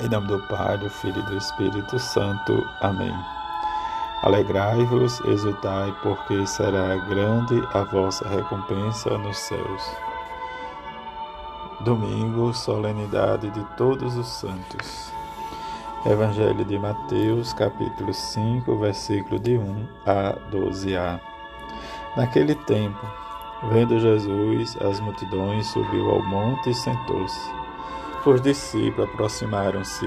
Em nome do Pai, do Filho e do Espírito Santo. Amém. Alegrai-vos, exultai, porque será grande a vossa recompensa nos céus. Domingo, solenidade de todos os santos. Evangelho de Mateus, capítulo 5, versículo de 1 a 12a. Naquele tempo, vendo Jesus as multidões, subiu ao monte e sentou-se os discípulos aproximaram-se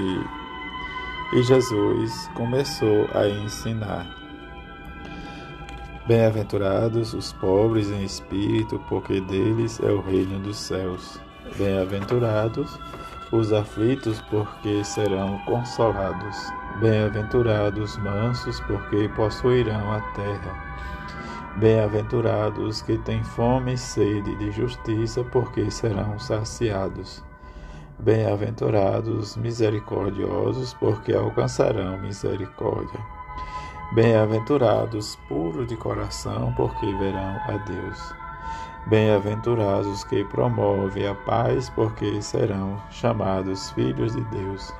e Jesus começou a ensinar. Bem-aventurados os pobres em espírito, porque deles é o reino dos céus. Bem-aventurados os aflitos, porque serão consolados. Bem-aventurados os mansos, porque possuirão a terra. Bem-aventurados que têm fome e sede de justiça, porque serão saciados. Bem-aventurados misericordiosos, porque alcançarão misericórdia. Bem-aventurados puros de coração, porque verão a Deus. Bem-aventurados que promovem a paz, porque serão chamados filhos de Deus.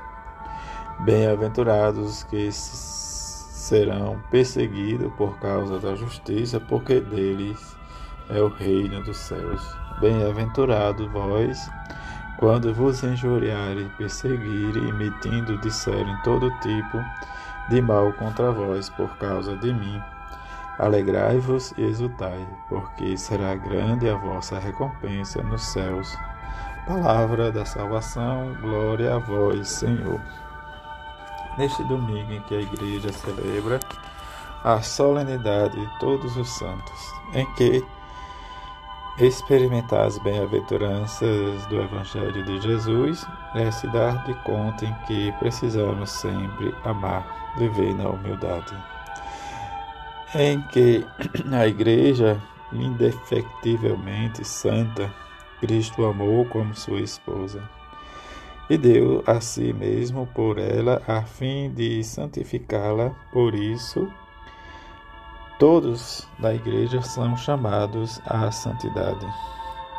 Bem-aventurados que serão perseguidos por causa da justiça, porque deles é o reino dos céus. Bem-aventurados vós quando vos injuriarem, perseguirem e disserem todo tipo de mal contra vós por causa de mim, alegrai-vos e exultai, porque será grande a vossa recompensa nos céus. Palavra da salvação, glória a vós, Senhor. Neste domingo em que a igreja celebra a solenidade de todos os santos, em que Experimentar as bem-aventuranças do Evangelho de Jesus é se dar de conta em que precisamos sempre amar, viver na humildade. Em que a Igreja, indefectivelmente santa, Cristo amou como sua esposa e deu a si mesmo por ela a fim de santificá-la, por isso Todos da igreja são chamados à santidade.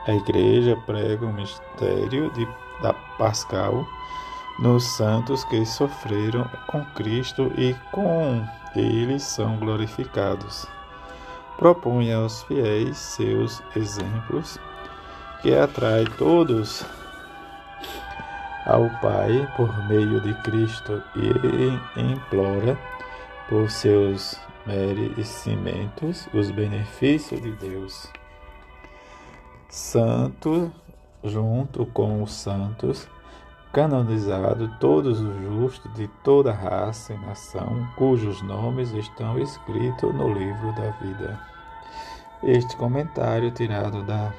A igreja prega o mistério de, da Pascal nos santos que sofreram com Cristo e com eles são glorificados. Propõe aos fiéis seus exemplos, que atrai todos ao Pai por meio de Cristo e implora por seus merecimentos, os benefícios de Deus. Santo, junto com os santos, canonizado todos os justos de toda raça e nação, cujos nomes estão escritos no livro da vida. Este comentário tirado da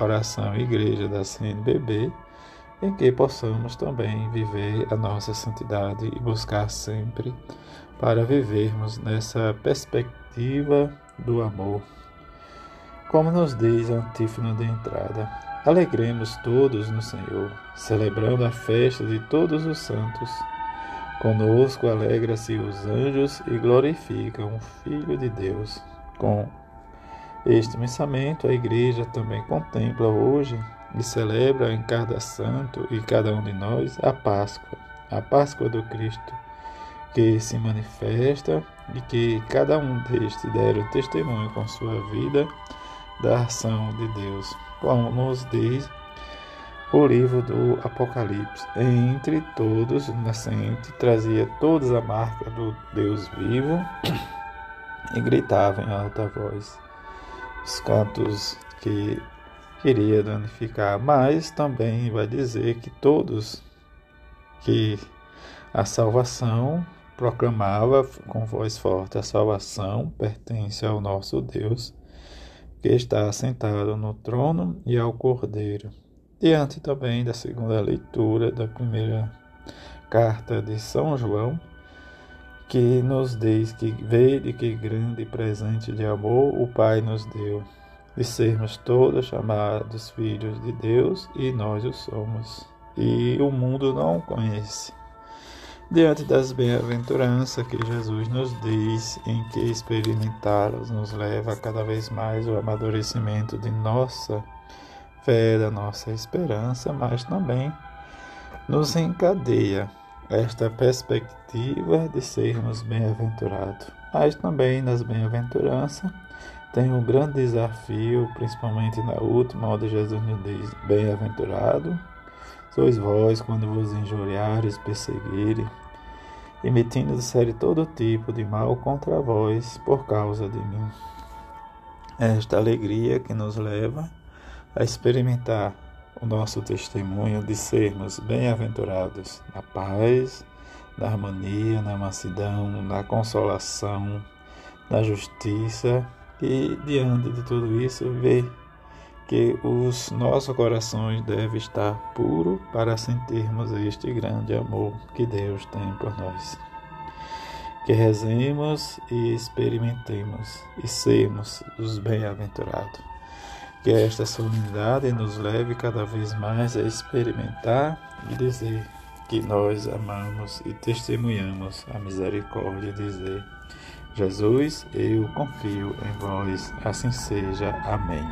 oração Igreja da CNBB, em que possamos também viver a nossa santidade e buscar sempre para vivermos nessa perspectiva do amor. Como nos diz a antífona de entrada, alegremos todos no Senhor, celebrando a festa de todos os santos. Conosco alegra-se os anjos e glorificam o Filho de Deus. Com este pensamento, a Igreja também contempla hoje e celebra em cada santo e cada um de nós a Páscoa, a Páscoa do Cristo que se manifesta e que cada um destes deram testemunho com sua vida da ação de Deus, como nos diz o livro do Apocalipse. Entre todos, o nascente trazia todos a marca do Deus vivo e gritava em alta voz os cantos que queria danificar, mas também vai dizer que todos que a salvação proclamava com voz forte: A salvação pertence ao nosso Deus, que está assentado no trono e ao Cordeiro. Diante também da segunda leitura da primeira carta de São João, que nos diz que veio que grande presente de amor o Pai nos deu, de sermos todos chamados filhos de Deus e nós o somos. E o mundo não o conhece diante das bem-aventuranças que Jesus nos diz, em que experimentá-las nos leva cada vez mais o amadurecimento de nossa fé, da nossa esperança, mas também nos encadeia esta perspectiva de sermos bem-aventurados. Mas também nas bem-aventuranças tem um grande desafio, principalmente na última, onde Jesus nos diz: Bem-aventurado sois vós quando vos injuriares, perseguirem, e de todo tipo de mal contra vós por causa de mim. Esta alegria que nos leva a experimentar o nosso testemunho de sermos bem-aventurados na paz, na harmonia, na mansidão, na consolação, na justiça e diante de tudo isso ver que os nossos corações devem estar puros para sentirmos este grande amor que Deus tem por nós. Que rezemos e experimentemos e sermos os bem-aventurados. Que esta solenidade nos leve cada vez mais a experimentar e dizer que nós amamos e testemunhamos a misericórdia, dizer Jesus, eu confio em vós, assim seja. Amém.